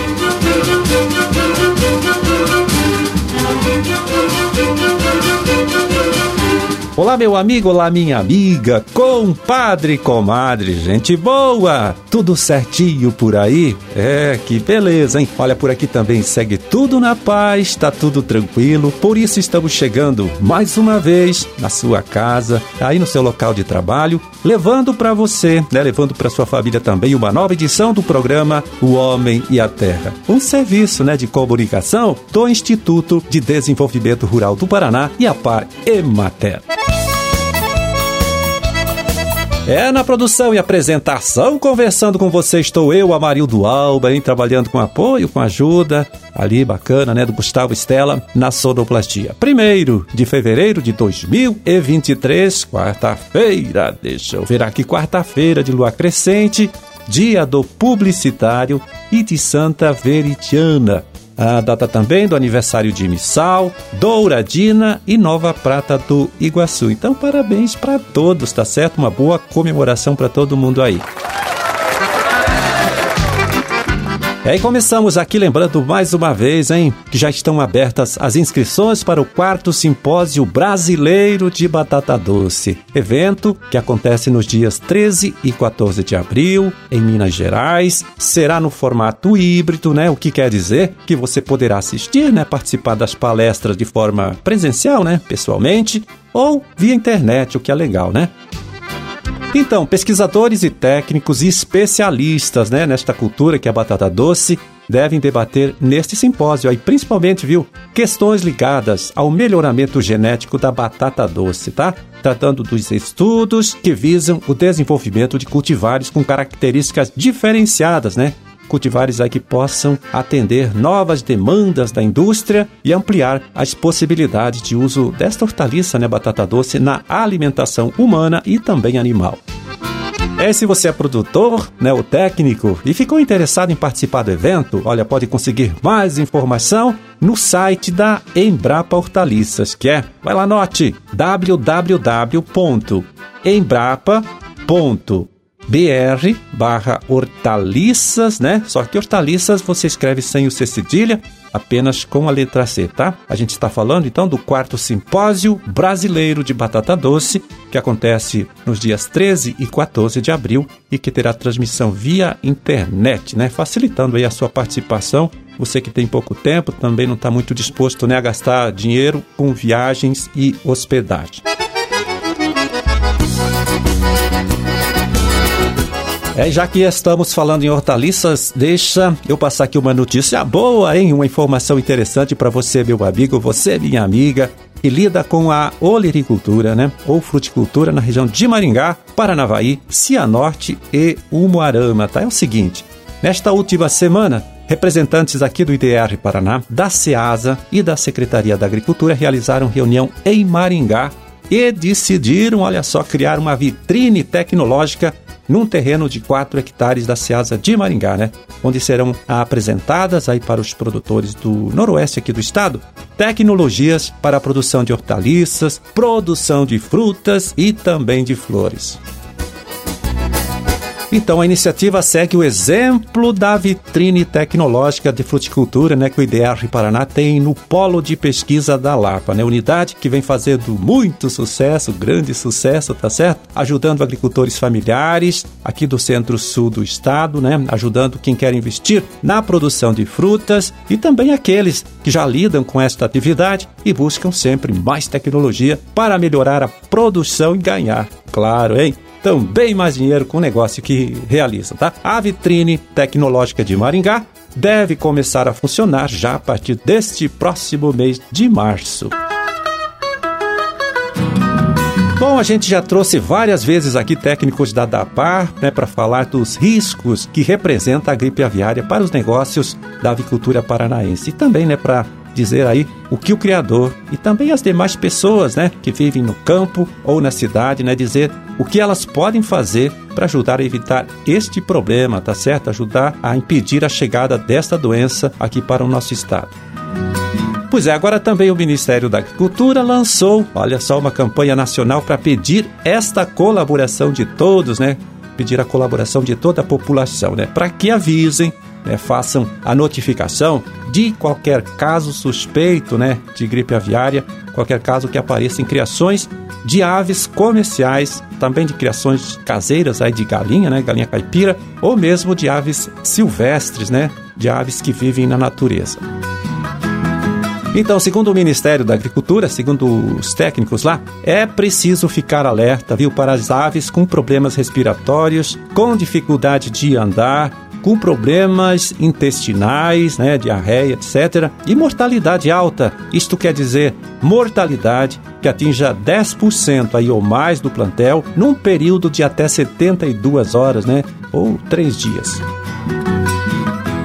Thank you. Olá, meu amigo, olá, minha amiga, compadre, comadre, gente boa, tudo certinho por aí? É, que beleza, hein? Olha, por aqui também segue tudo na paz, tá tudo tranquilo, por isso estamos chegando mais uma vez na sua casa, aí no seu local de trabalho, levando para você, né, levando para sua família também uma nova edição do programa O Homem e a Terra. Um serviço, né, de comunicação do Instituto de Desenvolvimento Rural do Paraná e a Par Emater. É na produção e apresentação, conversando com você, estou eu, Amarildo Alba, hein, trabalhando com apoio, com ajuda, ali bacana, né, do Gustavo Estela, na sonoplastia. Primeiro de fevereiro de 2023, quarta-feira, deixa eu ver aqui, quarta-feira de lua crescente, dia do publicitário e de Santa Veritiana. A data também do aniversário de Missal, Douradina e Nova Prata do Iguaçu. Então, parabéns para todos, tá certo? Uma boa comemoração para todo mundo aí. E aí começamos aqui lembrando mais uma vez, hein, que já estão abertas as inscrições para o quarto simpósio brasileiro de batata doce, evento que acontece nos dias 13 e 14 de abril em Minas Gerais. Será no formato híbrido, né? O que quer dizer que você poderá assistir, né, participar das palestras de forma presencial, né, pessoalmente, ou via internet, o que é legal, né? Então, pesquisadores e técnicos e especialistas né, nesta cultura que é a batata doce devem debater neste simpósio aí, principalmente, viu, questões ligadas ao melhoramento genético da batata doce, tá? Tratando dos estudos que visam o desenvolvimento de cultivares com características diferenciadas, né? Cultivares aí que possam atender novas demandas da indústria e ampliar as possibilidades de uso desta hortaliça, né, batata doce, na alimentação humana e também animal. É, se você é produtor, né, o técnico, e ficou interessado em participar do evento, olha, pode conseguir mais informação no site da Embrapa Hortaliças, que é, vai lá, note, www.embrapa.com br barra hortaliças, né? Só que hortaliças você escreve sem o C cedilha, apenas com a letra C, tá? A gente está falando então do quarto simpósio brasileiro de batata doce, que acontece nos dias 13 e 14 de abril e que terá transmissão via internet, né? Facilitando aí a sua participação. Você que tem pouco tempo, também não está muito disposto né, a gastar dinheiro com viagens e hospedagem. É, já que estamos falando em hortaliças, deixa eu passar aqui uma notícia boa, hein? Uma informação interessante para você, meu amigo, você, minha amiga, que lida com a olericultura, né? Ou fruticultura na região de Maringá, Paranavaí, Cianorte e Umuarama, tá? É o seguinte, nesta última semana, representantes aqui do IDR Paraná, da SEASA e da Secretaria da Agricultura realizaram reunião em Maringá e decidiram, olha só, criar uma vitrine tecnológica num terreno de 4 hectares da Ceasa de Maringá, né? Onde serão apresentadas aí para os produtores do noroeste aqui do estado tecnologias para a produção de hortaliças, produção de frutas e também de flores. Então a iniciativa segue o exemplo da vitrine tecnológica de fruticultura, né, que o IDR Paraná tem no Polo de Pesquisa da Lapa, né, unidade que vem fazendo muito sucesso, grande sucesso, tá certo? Ajudando agricultores familiares aqui do centro-sul do estado, né, ajudando quem quer investir na produção de frutas e também aqueles que já lidam com esta atividade e buscam sempre mais tecnologia para melhorar a produção e ganhar, claro, hein? Também mais dinheiro com o negócio que realizam, tá? A vitrine tecnológica de Maringá deve começar a funcionar já a partir deste próximo mês de março. Bom, a gente já trouxe várias vezes aqui técnicos da DAPAR né, para falar dos riscos que representa a gripe aviária para os negócios da avicultura paranaense e também né, para dizer aí o que o criador e também as demais pessoas, né, que vivem no campo ou na cidade, né, dizer o que elas podem fazer para ajudar a evitar este problema, tá certo? Ajudar a impedir a chegada desta doença aqui para o nosso estado. Pois é, agora também o Ministério da Agricultura lançou, olha só, uma campanha nacional para pedir esta colaboração de todos, né? Pedir a colaboração de toda a população, né? Para que avisem né, façam a notificação de qualquer caso suspeito né, de gripe aviária, qualquer caso que apareça em criações de aves comerciais, também de criações caseiras aí de galinha, né, galinha caipira, ou mesmo de aves silvestres, né, de aves que vivem na natureza. Então, segundo o Ministério da Agricultura, segundo os técnicos lá, é preciso ficar alerta, viu, para as aves com problemas respiratórios, com dificuldade de andar, com problemas intestinais, né, diarreia, etc. E mortalidade alta. Isto quer dizer mortalidade que atinja 10% aí ou mais do plantel num período de até 72 horas, né, ou 3 dias.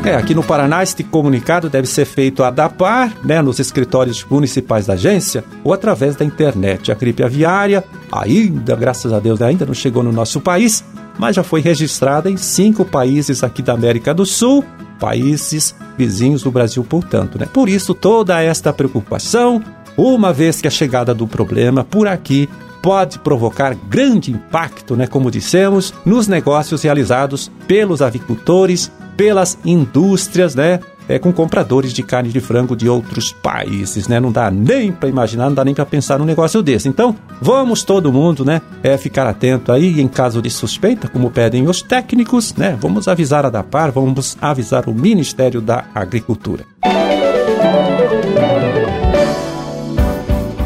É, aqui no Paraná, este comunicado deve ser feito a DAPAR, né, nos escritórios municipais da agência, ou através da internet. A gripe aviária, ainda, graças a Deus, ainda não chegou no nosso país, mas já foi registrada em cinco países aqui da América do Sul, países vizinhos do Brasil, portanto. Né? Por isso, toda esta preocupação, uma vez que a chegada do problema por aqui pode provocar grande impacto, né, como dissemos, nos negócios realizados pelos avicultores, pelas indústrias, né, é, com compradores de carne de frango de outros países, né? Não dá nem para imaginar, não dá nem para pensar num negócio desse. Então, vamos todo mundo, né, é, ficar atento aí em caso de suspeita, como pedem os técnicos, né? Vamos avisar a DAPAR, vamos avisar o Ministério da Agricultura.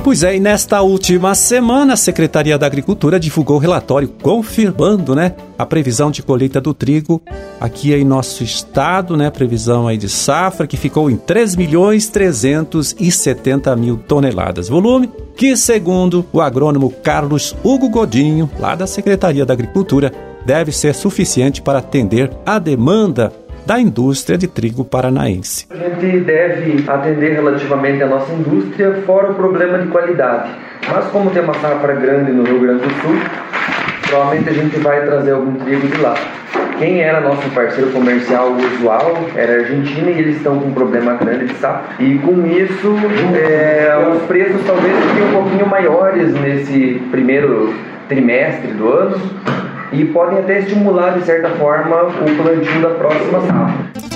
Pois é, e nesta última semana a Secretaria da Agricultura divulgou o relatório confirmando, né, a previsão de colheita do trigo aqui em nosso estado, né, previsão aí de safra que ficou em 3 milhões 370 mil toneladas. Volume que, segundo o agrônomo Carlos Hugo Godinho, lá da Secretaria da Agricultura, deve ser suficiente para atender a demanda da indústria de trigo paranaense. A gente deve atender relativamente a nossa indústria, fora o problema de qualidade. Mas como tem uma safra grande no Rio Grande do Sul, provavelmente a gente vai trazer algum trigo de lá. Quem era nosso parceiro comercial usual era a Argentina e eles estão com um problema grande de safra. E com isso, é, os preços talvez fiquem um pouquinho maiores nesse primeiro trimestre do ano, e podem até estimular, de certa forma, o plantio da próxima safra.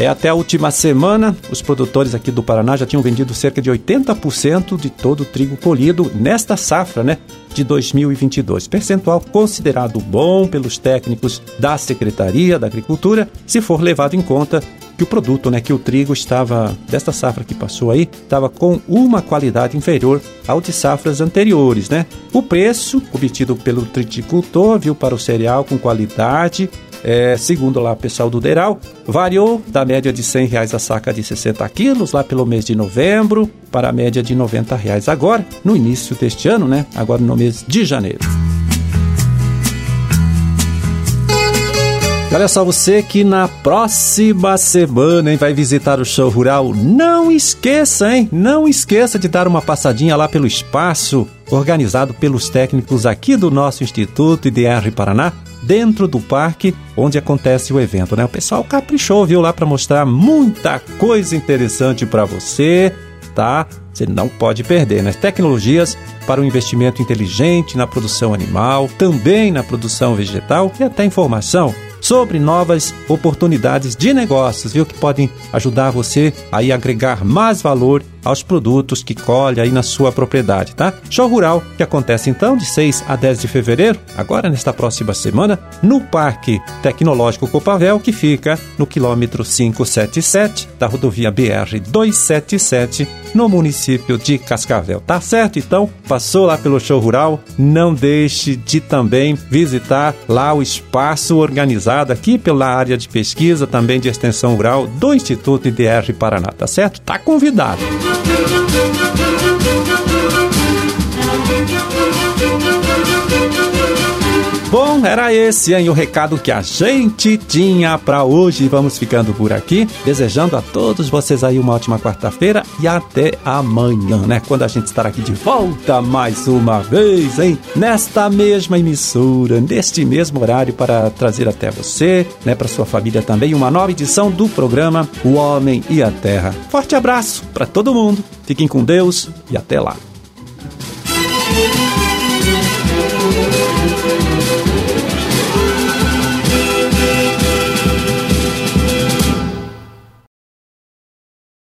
É, até a última semana, os produtores aqui do Paraná já tinham vendido cerca de 80% de todo o trigo colhido nesta safra, né, de 2022. Percentual considerado bom pelos técnicos da Secretaria da Agricultura, se for levado em conta que o produto, né, que o trigo estava desta safra que passou aí, estava com uma qualidade inferior ao de safras anteriores, né? O preço obtido pelo triticultor, viu, para o cereal com qualidade, é, segundo lá o pessoal do Deral, variou da média de 100 reais a saca de 60 quilos lá pelo mês de novembro para a média de 90 reais agora, no início deste ano, né? Agora no mês de janeiro. E olha só, você que na próxima semana hein, vai visitar o show rural, não esqueça, hein? Não esqueça de dar uma passadinha lá pelo espaço organizado pelos técnicos aqui do nosso Instituto IDR Paraná, dentro do parque onde acontece o evento, né? O pessoal caprichou, viu, lá para mostrar muita coisa interessante para você, tá? Você não pode perder, né? Tecnologias para um investimento inteligente na produção animal, também na produção vegetal e até informação sobre novas oportunidades de negócios, viu? Que podem ajudar você a agregar mais valor aos produtos que colhe aí na sua propriedade, tá? Show Rural, que acontece então de 6 a 10 de fevereiro, agora nesta próxima semana, no Parque Tecnológico Copavel, que fica no quilômetro 577 da rodovia BR 277, no município de Cascavel. Tá certo? Então, passou lá pelo Show Rural, não deixe de também visitar lá o espaço organizado aqui pela área de pesquisa, também de extensão rural do Instituto IDR Paraná, tá certo? Tá convidado. Bom, era esse hein, o recado que a gente tinha para hoje. Vamos ficando por aqui, desejando a todos vocês aí uma ótima quarta-feira e até amanhã, né? Quando a gente estará aqui de volta mais uma vez, hein? Nesta mesma emissora, neste mesmo horário para trazer até você, né, para sua família também uma nova edição do programa O Homem e a Terra. Forte abraço para todo mundo. Fiquem com Deus e até lá.